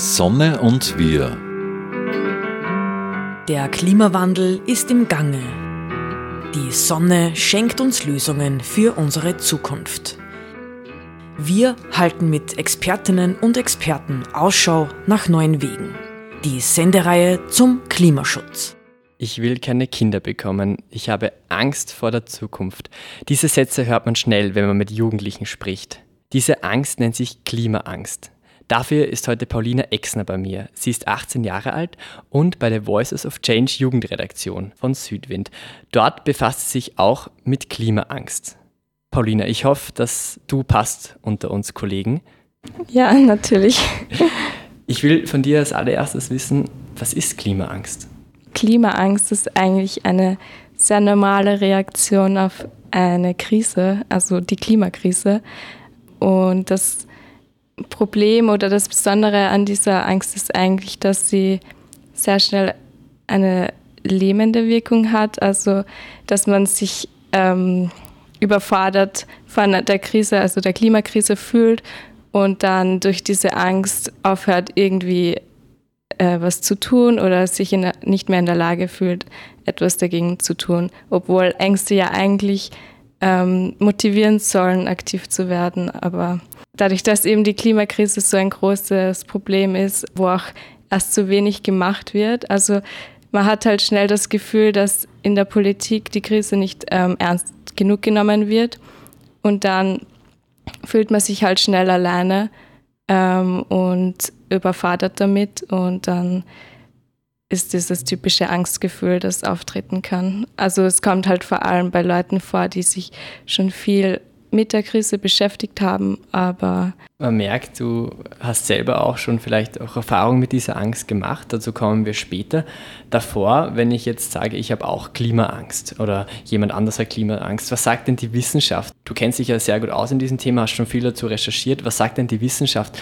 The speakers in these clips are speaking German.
Sonne und wir. Der Klimawandel ist im Gange. Die Sonne schenkt uns Lösungen für unsere Zukunft. Wir halten mit Expertinnen und Experten Ausschau nach neuen Wegen. Die Sendereihe zum Klimaschutz. Ich will keine Kinder bekommen. Ich habe Angst vor der Zukunft. Diese Sätze hört man schnell, wenn man mit Jugendlichen spricht. Diese Angst nennt sich Klimaangst. Dafür ist heute Paulina Exner bei mir. Sie ist 18 Jahre alt und bei der Voices of Change Jugendredaktion von Südwind. Dort befasst sie sich auch mit Klimaangst. Paulina, ich hoffe, dass du passt unter uns Kollegen. Ja, natürlich. Ich will von dir als allererstes wissen, was ist Klimaangst? Klimaangst ist eigentlich eine sehr normale Reaktion auf eine Krise, also die Klimakrise. Und das Problem oder das Besondere an dieser Angst ist eigentlich, dass sie sehr schnell eine lähmende Wirkung hat, also dass man sich ähm, überfordert von der Krise, also der Klimakrise fühlt und dann durch diese Angst aufhört, irgendwie äh, was zu tun oder sich der, nicht mehr in der Lage fühlt, etwas dagegen zu tun, obwohl Ängste ja eigentlich ähm, motivieren sollen, aktiv zu werden. Aber dadurch, dass eben die Klimakrise so ein großes Problem ist, wo auch erst zu wenig gemacht wird, also man hat halt schnell das Gefühl, dass in der Politik die Krise nicht ähm, ernst genug genommen wird. Und dann fühlt man sich halt schnell alleine ähm, und überfordert damit. Und dann ist dieses typische Angstgefühl, das auftreten kann. Also es kommt halt vor allem bei Leuten vor, die sich schon viel mit der Krise beschäftigt haben, aber man merkt, du hast selber auch schon vielleicht auch Erfahrung mit dieser Angst gemacht. Dazu kommen wir später. Davor, wenn ich jetzt sage, ich habe auch Klimaangst oder jemand anders hat Klimaangst, was sagt denn die Wissenschaft? Du kennst dich ja sehr gut aus in diesem Thema, hast schon viel dazu recherchiert. Was sagt denn die Wissenschaft?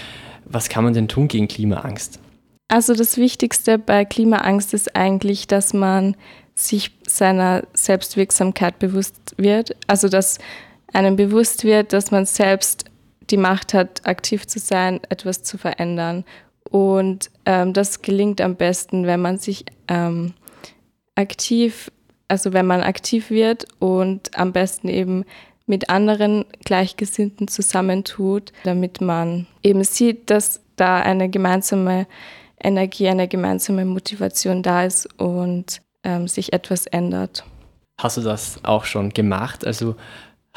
Was kann man denn tun gegen Klimaangst? Also das Wichtigste bei Klimaangst ist eigentlich, dass man sich seiner Selbstwirksamkeit bewusst wird. Also dass einem bewusst wird, dass man selbst die Macht hat, aktiv zu sein, etwas zu verändern. Und ähm, das gelingt am besten, wenn man sich ähm, aktiv, also wenn man aktiv wird und am besten eben mit anderen Gleichgesinnten zusammentut, damit man eben sieht, dass da eine gemeinsame Energie, eine gemeinsame Motivation da ist und ähm, sich etwas ändert. Hast du das auch schon gemacht? Also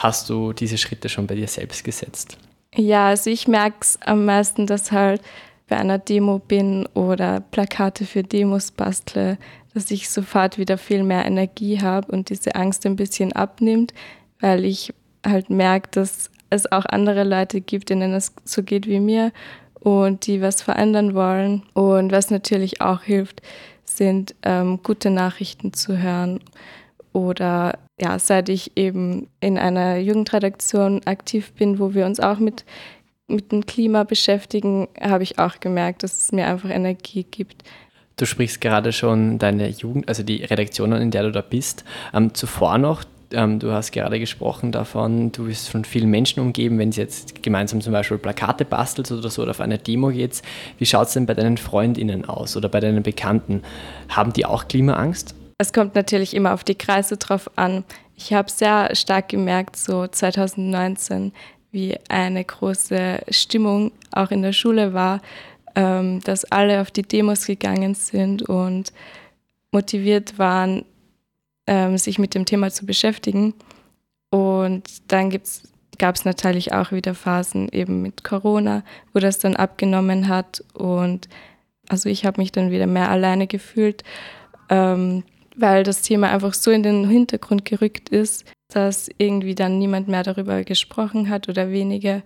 hast du diese Schritte schon bei dir selbst gesetzt? Ja, also ich merke es am meisten, dass halt bei einer Demo bin oder Plakate für Demos bastle, dass ich sofort wieder viel mehr Energie habe und diese Angst ein bisschen abnimmt, weil ich halt merke, dass es auch andere Leute gibt, denen es so geht wie mir und die was verändern wollen. Und was natürlich auch hilft, sind ähm, gute Nachrichten zu hören oder ja, seit ich eben in einer Jugendredaktion aktiv bin, wo wir uns auch mit, mit dem Klima beschäftigen, habe ich auch gemerkt, dass es mir einfach Energie gibt. Du sprichst gerade schon deine Jugend, also die Redaktion, in der du da bist. Ähm, zuvor noch, ähm, du hast gerade gesprochen davon, du bist von vielen Menschen umgeben, wenn sie jetzt gemeinsam zum Beispiel Plakate bastelst oder so oder auf eine Demo geht. Wie schaut es denn bei deinen FreundInnen aus oder bei deinen Bekannten? Haben die auch Klimaangst? Es kommt natürlich immer auf die Kreise drauf an. Ich habe sehr stark gemerkt, so 2019, wie eine große Stimmung auch in der Schule war, ähm, dass alle auf die Demos gegangen sind und motiviert waren, ähm, sich mit dem Thema zu beschäftigen. Und dann gab es natürlich auch wieder Phasen eben mit Corona, wo das dann abgenommen hat. Und also ich habe mich dann wieder mehr alleine gefühlt. Ähm, weil das Thema einfach so in den Hintergrund gerückt ist, dass irgendwie dann niemand mehr darüber gesprochen hat oder weniger.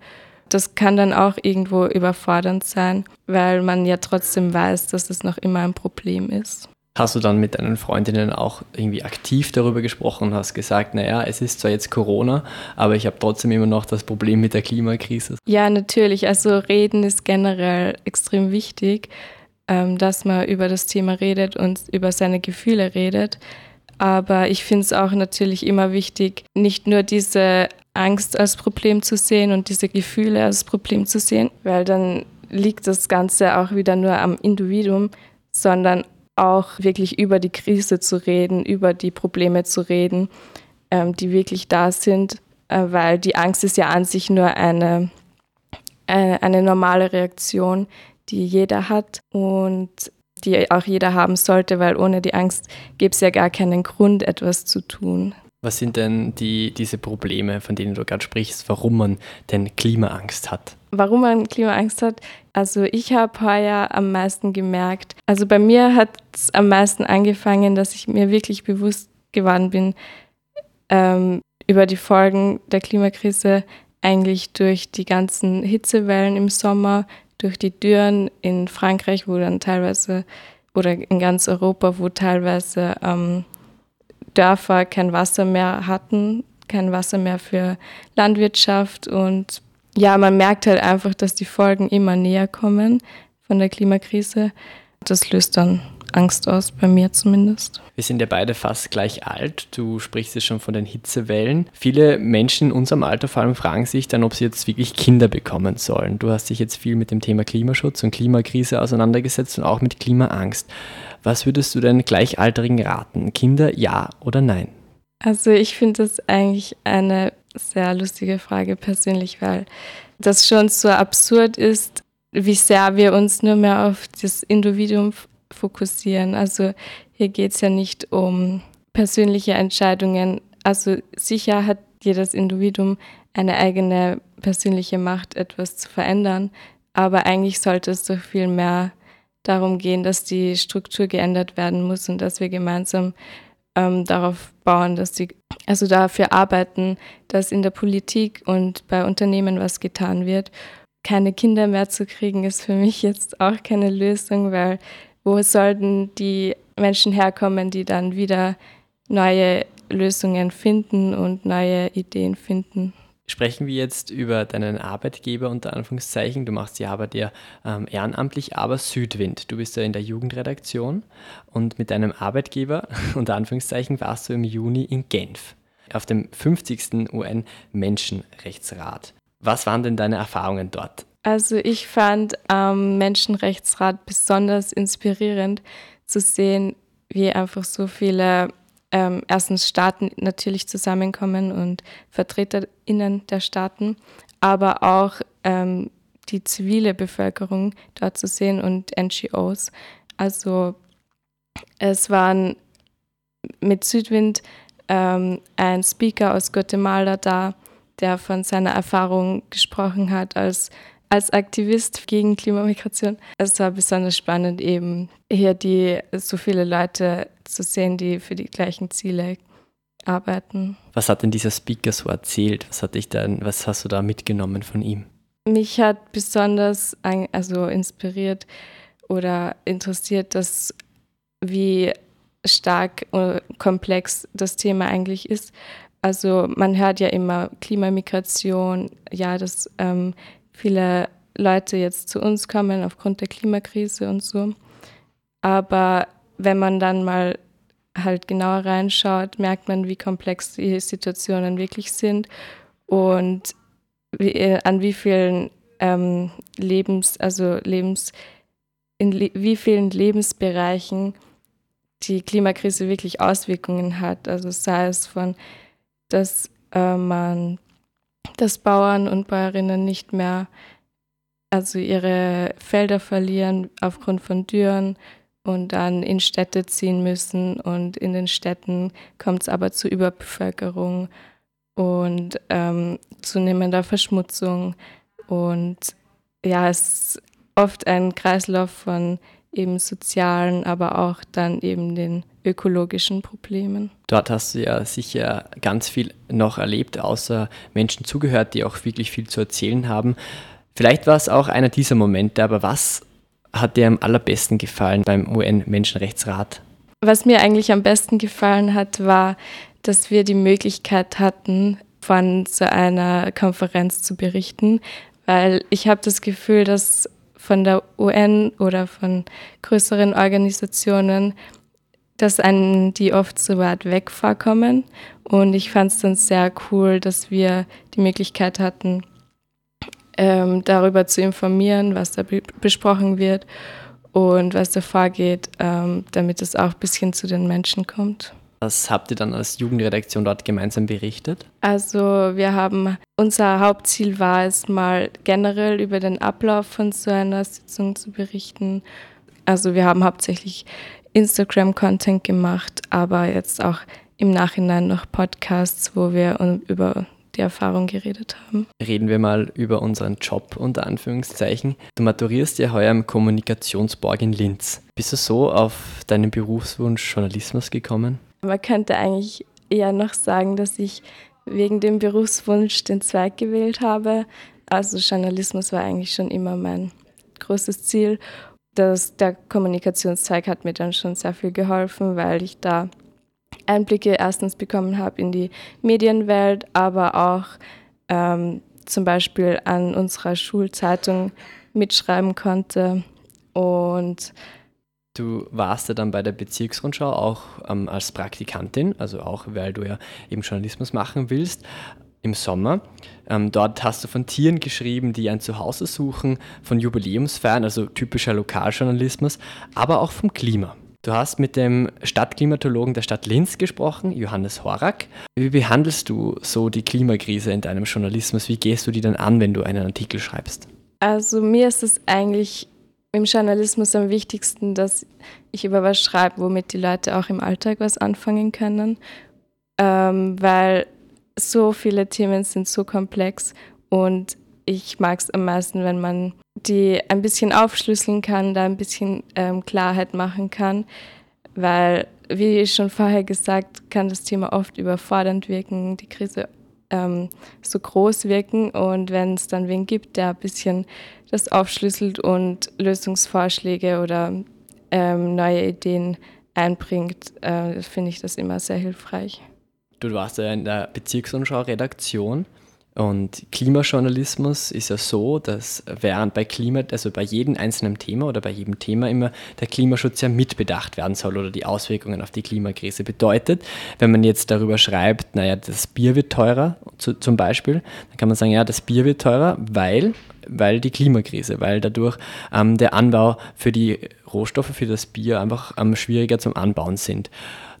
Das kann dann auch irgendwo überfordernd sein, weil man ja trotzdem weiß, dass es noch immer ein Problem ist. Hast du dann mit deinen Freundinnen auch irgendwie aktiv darüber gesprochen und hast gesagt, naja, es ist zwar jetzt Corona, aber ich habe trotzdem immer noch das Problem mit der Klimakrise? Ja, natürlich. Also reden ist generell extrem wichtig, ähm, dass man über das Thema redet und über seine Gefühle redet. Aber ich finde es auch natürlich immer wichtig, nicht nur diese Angst als Problem zu sehen und diese Gefühle als Problem zu sehen, weil dann liegt das Ganze auch wieder nur am Individuum, sondern auch wirklich über die Krise zu reden, über die Probleme zu reden, ähm, die wirklich da sind, äh, weil die Angst ist ja an sich nur eine, eine, eine normale Reaktion, die jeder hat und die auch jeder haben sollte, weil ohne die Angst gäbe es ja gar keinen Grund, etwas zu tun. Was sind denn die, diese Probleme, von denen du gerade sprichst, warum man denn Klimaangst hat? Warum man Klimaangst hat? Also ich habe heuer am meisten gemerkt, also bei mir hat es am meisten angefangen, dass ich mir wirklich bewusst geworden bin ähm, über die Folgen der Klimakrise eigentlich durch die ganzen Hitzewellen im Sommer, durch die Dürren in Frankreich, wo dann teilweise oder in ganz Europa, wo teilweise ähm, Dörfer kein Wasser mehr hatten, kein Wasser mehr für Landwirtschaft. Und ja, man merkt halt einfach, dass die Folgen immer näher kommen von der Klimakrise. Das löst dann Angst aus, bei mir zumindest. Wir sind ja beide fast gleich alt. Du sprichst ja schon von den Hitzewellen. Viele Menschen in unserem Alter vor allem fragen sich dann, ob sie jetzt wirklich Kinder bekommen sollen. Du hast dich jetzt viel mit dem Thema Klimaschutz und Klimakrise auseinandergesetzt und auch mit Klimaangst. Was würdest du denn Gleichaltrigen raten? Kinder ja oder nein? Also ich finde das eigentlich eine sehr lustige Frage persönlich, weil das schon so absurd ist, wie sehr wir uns nur mehr auf das Individuum fokussieren. Also hier geht es ja nicht um persönliche Entscheidungen. Also sicher hat jedes Individuum eine eigene persönliche Macht, etwas zu verändern, aber eigentlich sollte es doch viel mehr darum gehen, dass die Struktur geändert werden muss und dass wir gemeinsam ähm, darauf bauen, dass die, also dafür arbeiten, dass in der Politik und bei Unternehmen was getan wird. Keine Kinder mehr zu kriegen, ist für mich jetzt auch keine Lösung, weil wo sollten die Menschen herkommen, die dann wieder neue Lösungen finden und neue Ideen finden? Sprechen wir jetzt über deinen Arbeitgeber unter Anführungszeichen. Du machst die Arbeit ja ähm, ehrenamtlich, aber Südwind. Du bist ja in der Jugendredaktion und mit deinem Arbeitgeber unter Anführungszeichen warst du im Juni in Genf auf dem 50. UN-Menschenrechtsrat. Was waren denn deine Erfahrungen dort? Also ich fand am ähm, Menschenrechtsrat besonders inspirierend zu sehen, wie einfach so viele ähm, erstens Staaten natürlich zusammenkommen und VertreterInnen der Staaten, aber auch ähm, die zivile Bevölkerung dort zu sehen und NGOs. Also es waren mit Südwind ähm, ein Speaker aus Guatemala da, der von seiner Erfahrung gesprochen hat als als Aktivist gegen Klimamigration. Es war besonders spannend, eben hier die so viele Leute zu sehen, die für die gleichen Ziele arbeiten. Was hat denn dieser Speaker so erzählt? Was hat dich dann, was hast du da mitgenommen von ihm? Mich hat besonders also inspiriert oder interessiert, dass wie stark und komplex das Thema eigentlich ist. Also man hört ja immer Klimamigration, ja, dass ähm, viele Leute jetzt zu uns kommen aufgrund der Klimakrise und so. Aber wenn man dann mal halt genauer reinschaut, merkt man, wie komplex die Situationen wirklich sind und wie, äh, an wie vielen ähm, Lebens, also Lebens, in wie vielen Lebensbereichen die Klimakrise wirklich Auswirkungen hat. Also sei es von, dass äh, man, dass Bauern und Bäuerinnen nicht mehr also ihre Felder verlieren aufgrund von Dürren und dann in Städte ziehen müssen. Und in den Städten kommt es aber zu Überbevölkerung und ähm, zunehmender Verschmutzung. Und ja, es ist oft ein Kreislauf von eben sozialen, aber auch dann eben den ökologischen Problemen. Dort hast du ja sicher ganz viel noch erlebt, außer Menschen zugehört, die auch wirklich viel zu erzählen haben. Vielleicht war es auch einer dieser Momente, aber was hat dir am allerbesten gefallen beim UN-Menschenrechtsrat? Was mir eigentlich am besten gefallen hat, war, dass wir die Möglichkeit hatten, von so einer Konferenz zu berichten, weil ich habe das Gefühl, dass von der UN oder von größeren Organisationen, dass einen die oft so weit weg vorkommen. Und ich fand es dann sehr cool, dass wir die Möglichkeit hatten, ähm, darüber zu informieren, was da be besprochen wird und was da vorgeht, ähm, damit es auch ein bisschen zu den Menschen kommt. Was habt ihr dann als Jugendredaktion dort gemeinsam berichtet? Also wir haben, unser Hauptziel war es mal generell über den Ablauf von so einer Sitzung zu berichten. Also wir haben hauptsächlich Instagram-Content gemacht, aber jetzt auch im Nachhinein noch Podcasts, wo wir über die Erfahrung geredet haben. Reden wir mal über unseren Job unter Anführungszeichen. Du maturierst ja heuer im Kommunikationsborg in Linz. Bist du so auf deinen Berufswunsch Journalismus gekommen? Man könnte eigentlich eher noch sagen, dass ich wegen dem Berufswunsch den Zweig gewählt habe. Also Journalismus war eigentlich schon immer mein großes Ziel. Das, der Kommunikationszweig hat mir dann schon sehr viel geholfen, weil ich da Einblicke erstens bekommen habe in die Medienwelt, aber auch ähm, zum Beispiel an unserer Schulzeitung mitschreiben konnte. Und Du warst ja dann bei der Bezirksrundschau auch ähm, als Praktikantin, also auch weil du ja eben Journalismus machen willst, im Sommer. Ähm, dort hast du von Tieren geschrieben, die ein Zuhause suchen, von Jubiläumsfeiern, also typischer Lokaljournalismus, aber auch vom Klima. Du hast mit dem Stadtklimatologen der Stadt Linz gesprochen, Johannes Horak. Wie behandelst du so die Klimakrise in deinem Journalismus? Wie gehst du die dann an, wenn du einen Artikel schreibst? Also mir ist es eigentlich im Journalismus am wichtigsten, dass ich über was schreibe, womit die Leute auch im Alltag was anfangen können, ähm, weil so viele Themen sind so komplex und ich mag es am meisten, wenn man die ein bisschen aufschlüsseln kann, da ein bisschen ähm, Klarheit machen kann, weil, wie schon vorher gesagt, kann das Thema oft überfordernd wirken, die Krise ähm, so groß wirken und wenn es dann wen gibt, der ein bisschen das aufschlüsselt und Lösungsvorschläge oder ähm, neue Ideen einbringt, äh, finde ich das immer sehr hilfreich. Du warst ja in der Bezirksumschau-Redaktion. Und Klimajournalismus ist ja so, dass während bei Klima, also bei jedem einzelnen Thema oder bei jedem Thema immer der Klimaschutz ja mitbedacht werden soll oder die Auswirkungen auf die Klimakrise bedeutet. Wenn man jetzt darüber schreibt, naja, das Bier wird teurer, zu, zum Beispiel, dann kann man sagen, ja, das Bier wird teurer, weil, weil die Klimakrise, weil dadurch ähm, der Anbau für die Rohstoffe für das Bier einfach ähm, schwieriger zum Anbauen sind.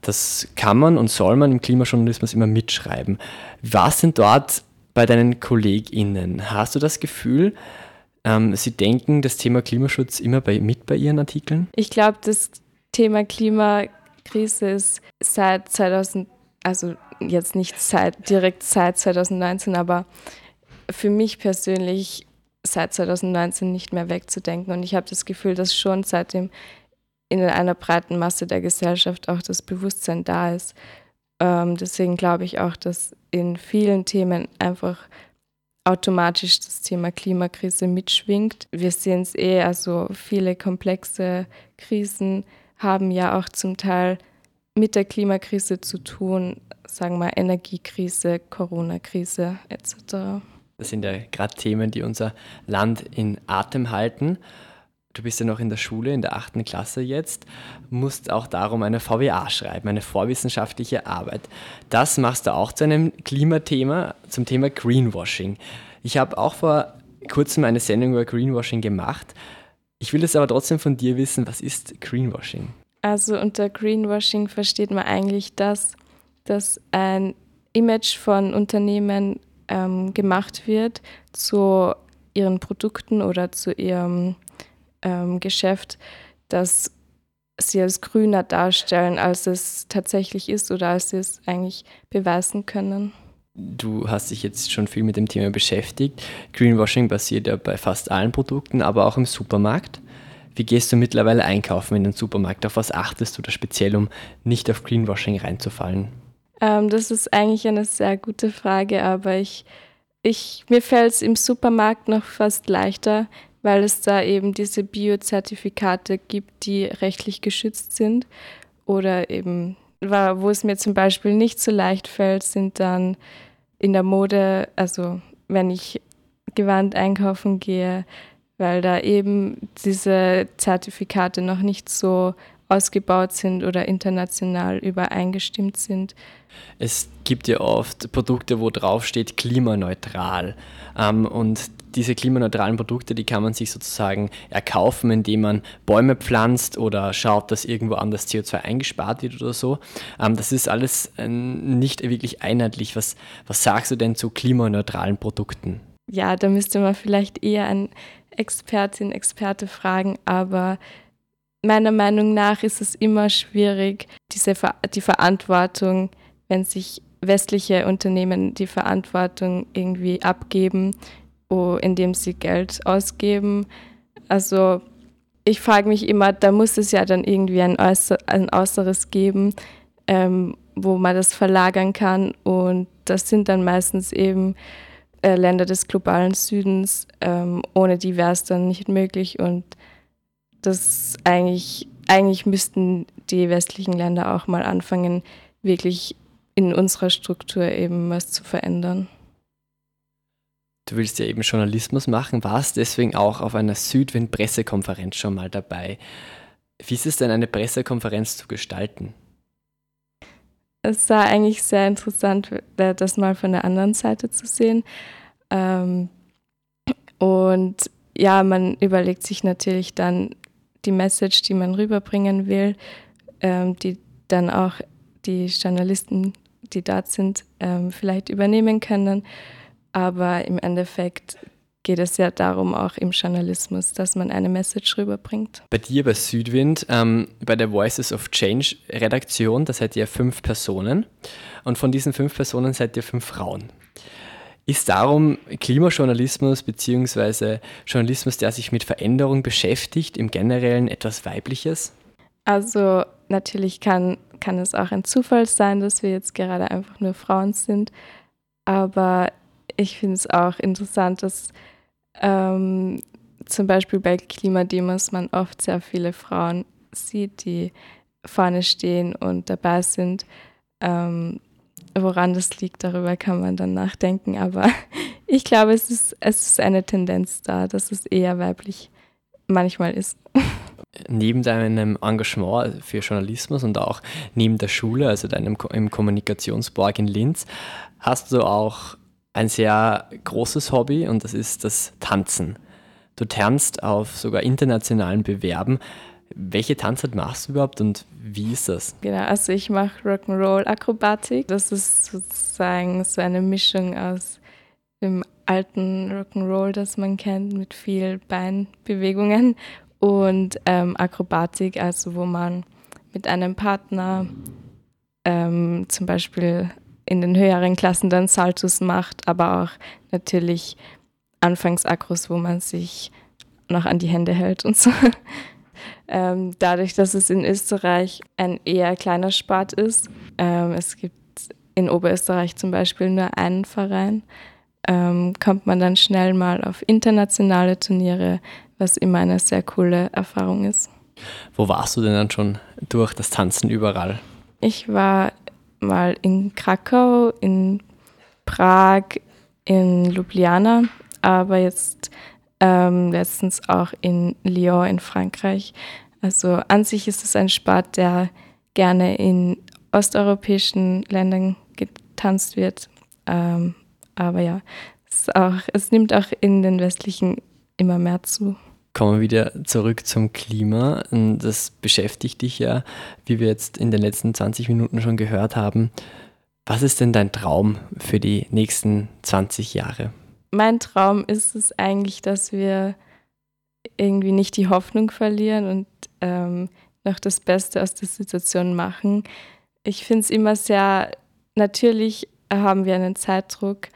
Das kann man und soll man im Klimajournalismus immer mitschreiben. Was sind dort bei deinen KollegInnen? Hast du das Gefühl, ähm, sie denken das Thema Klimaschutz immer bei, mit bei ihren Artikeln? Ich glaube, das Thema Klimakrise ist seit 2000, also jetzt nicht seit, direkt seit 2019, aber für mich persönlich seit 2019 nicht mehr wegzudenken. Und ich habe das Gefühl, dass schon seitdem in einer breiten Masse der Gesellschaft auch das Bewusstsein da ist. Ähm, deswegen glaube ich auch, dass in vielen Themen einfach automatisch das Thema Klimakrise mitschwingt. Wir sehen es eh, also viele komplexe Krisen haben ja auch zum Teil mit der Klimakrise zu tun, sagen wir Energiekrise, Corona-Krise etc. Das sind ja gerade Themen, die unser Land in Atem halten du bist ja noch in der Schule, in der achten Klasse jetzt, musst auch darum eine VWA schreiben, eine vorwissenschaftliche Arbeit. Das machst du auch zu einem Klimathema, zum Thema Greenwashing. Ich habe auch vor kurzem eine Sendung über Greenwashing gemacht. Ich will es aber trotzdem von dir wissen, was ist Greenwashing? Also unter Greenwashing versteht man eigentlich das, dass ein Image von Unternehmen ähm, gemacht wird zu ihren Produkten oder zu ihrem ähm, Geschäft, dass sie als grüner darstellen, als es tatsächlich ist oder als sie es eigentlich beweisen können. Du hast dich jetzt schon viel mit dem Thema beschäftigt. Greenwashing basiert ja bei fast allen Produkten, aber auch im Supermarkt. Wie gehst du mittlerweile einkaufen in den Supermarkt? Auf was achtest du da speziell, um nicht auf Greenwashing reinzufallen? Ähm, das ist eigentlich eine sehr gute Frage, aber ich, ich, mir fällt es im Supermarkt noch fast leichter, weil es da eben diese Biozertifikate gibt, die rechtlich geschützt sind. Oder eben, wo es mir zum Beispiel nicht so leicht fällt, sind dann in der Mode, also wenn ich Gewand einkaufen gehe, weil da eben diese Zertifikate noch nicht so ausgebaut sind oder international übereingestimmt sind. Es gibt ja oft Produkte, wo drauf steht klimaneutral. Ähm, und diese klimaneutralen Produkte, die kann man sich sozusagen erkaufen, indem man Bäume pflanzt oder schaut, dass irgendwo anders CO2 eingespart wird oder so. Ähm, das ist alles äh, nicht wirklich einheitlich. Was, was sagst du denn zu klimaneutralen Produkten? Ja, da müsste man vielleicht eher an Expertin, Experte fragen, aber meiner Meinung nach ist es immer schwierig, diese, die Verantwortung, wenn sich westliche Unternehmen die Verantwortung irgendwie abgeben, indem sie Geld ausgeben. Also ich frage mich immer, da muss es ja dann irgendwie ein, Äußer, ein Äußeres geben, ähm, wo man das verlagern kann. Und das sind dann meistens eben äh, Länder des globalen Südens. Ähm, ohne die wäre es dann nicht möglich. Und das eigentlich, eigentlich müssten die westlichen Länder auch mal anfangen, wirklich in unserer Struktur eben was zu verändern. Du willst ja eben Journalismus machen, warst deswegen auch auf einer Südwind-Pressekonferenz schon mal dabei. Wie ist es denn, eine Pressekonferenz zu gestalten? Es war eigentlich sehr interessant, das mal von der anderen Seite zu sehen. Ähm, und ja, man überlegt sich natürlich dann die Message, die man rüberbringen will, ähm, die dann auch die Journalisten, die dort sind, ähm, vielleicht übernehmen können. Aber im Endeffekt geht es ja darum, auch im Journalismus, dass man eine Message rüberbringt. Bei dir bei Südwind, ähm, bei der Voices of Change Redaktion, da seid ihr fünf Personen und von diesen fünf Personen seid ihr fünf Frauen. Ist darum Klimajournalismus bzw. Journalismus, der sich mit Veränderung beschäftigt, im Generellen etwas Weibliches? Also natürlich kann, kann es auch ein Zufall sein, dass wir jetzt gerade einfach nur Frauen sind. Aber ich finde es auch interessant, dass ähm, zum Beispiel bei Klimademos man oft sehr viele Frauen sieht, die vorne stehen und dabei sind. Ähm, Woran das liegt, darüber kann man dann nachdenken. Aber ich glaube, es ist, es ist eine Tendenz da, dass es eher weiblich manchmal ist. Neben deinem Engagement für Journalismus und auch neben der Schule, also deinem Kommunikationsborg in Linz, hast du auch ein sehr großes Hobby und das ist das Tanzen. Du tanzt auf sogar internationalen Bewerben. Welche Tanzart machst du überhaupt und wie ist das? Genau, also ich mache Rock'n'Roll-Akrobatik. Das ist sozusagen so eine Mischung aus dem alten Rock'n'Roll, das man kennt, mit viel Beinbewegungen und ähm, Akrobatik, also wo man mit einem Partner ähm, zum Beispiel in den höheren Klassen dann Saltos macht, aber auch natürlich Anfangsakros, wo man sich noch an die Hände hält und so. Ähm, dadurch, dass es in Österreich ein eher kleiner Sport ist, ähm, es gibt in Oberösterreich zum Beispiel nur einen Verein, ähm, kommt man dann schnell mal auf internationale Turniere, was immer eine sehr coole Erfahrung ist. Wo warst du denn dann schon durch das Tanzen überall? Ich war mal in Krakau, in Prag, in Ljubljana, aber jetzt ähm, letztens auch in Lyon in Frankreich. Also an sich ist es ein Sport, der gerne in osteuropäischen Ländern getanzt wird. Ähm, aber ja, es, auch, es nimmt auch in den westlichen immer mehr zu. Kommen wir wieder zurück zum Klima. Das beschäftigt dich ja, wie wir jetzt in den letzten 20 Minuten schon gehört haben. Was ist denn dein Traum für die nächsten 20 Jahre? mein Traum ist es eigentlich, dass wir irgendwie nicht die Hoffnung verlieren und ähm, noch das Beste aus der Situation machen. Ich finde es immer sehr, natürlich haben wir einen Zeitdruck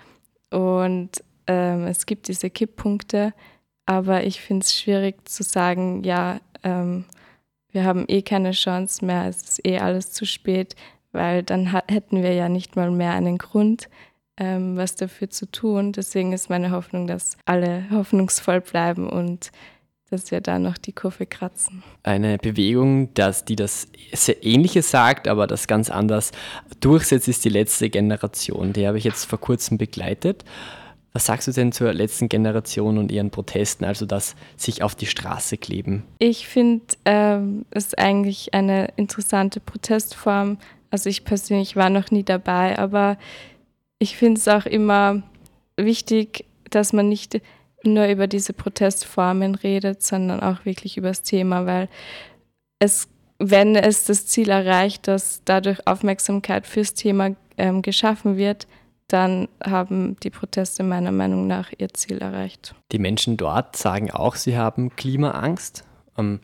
und ähm, es gibt diese Kipppunkte, aber ich finde es schwierig zu sagen, ja, ähm, wir haben eh keine Chance mehr, es ist eh alles zu spät, weil dann hätten wir ja nicht mal mehr einen Grund, ähm, was dafür zu tun. Deswegen ist meine Hoffnung, dass alle hoffnungsvoll bleiben und dass wir da noch die Kurve kratzen. Eine Bewegung, dass, die das sehr Ähnliche sagt, aber das ganz anders durchsetzt, ist die letzte Generation. Die habe ich jetzt vor kurzem begleitet. Was sagst du denn zur letzten Generation und ihren Protesten, also das sich auf die Straße kleben? Ich finde ähm, es eigentlich eine interessante Protestform. Also ich persönlich war noch nie dabei, aber ich finde es auch immer wichtig, dass man nicht nur über diese Protestformen redet, sondern auch wirklich über das Thema, weil es, wenn es das Ziel erreicht, dass dadurch Aufmerksamkeit fürs Thema ähm, geschaffen wird, dann haben die Proteste meiner Meinung nach ihr Ziel erreicht. Die Menschen dort sagen auch, sie haben Klimaangst. Ähm,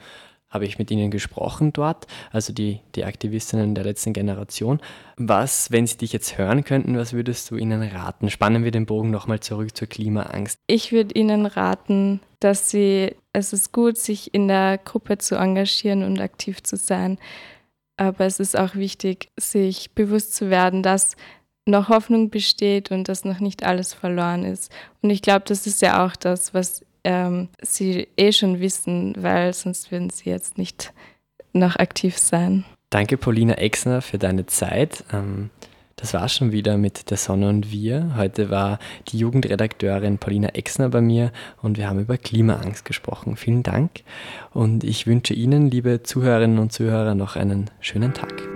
habe ich mit ihnen gesprochen dort, also die, die Aktivistinnen der letzten Generation. Was, wenn sie dich jetzt hören könnten, was würdest du ihnen raten? Spannen wir den Bogen nochmal zurück zur Klimaangst. Ich würde ihnen raten, dass sie, es ist gut, sich in der Gruppe zu engagieren und aktiv zu sein. Aber es ist auch wichtig, sich bewusst zu werden, dass noch Hoffnung besteht und dass noch nicht alles verloren ist. Und ich glaube, das ist ja auch das, was ähm, sie eh schon wissen, weil sonst würden sie jetzt nicht noch aktiv sein. Danke, Paulina Exner, für deine Zeit. Ähm, das war schon wieder mit der Sonne und wir. Heute war die Jugendredakteurin Paulina Exner bei mir und wir haben über Klimaangst gesprochen. Vielen Dank und ich wünsche Ihnen, liebe Zuhörerinnen und Zuhörer, noch einen schönen Tag.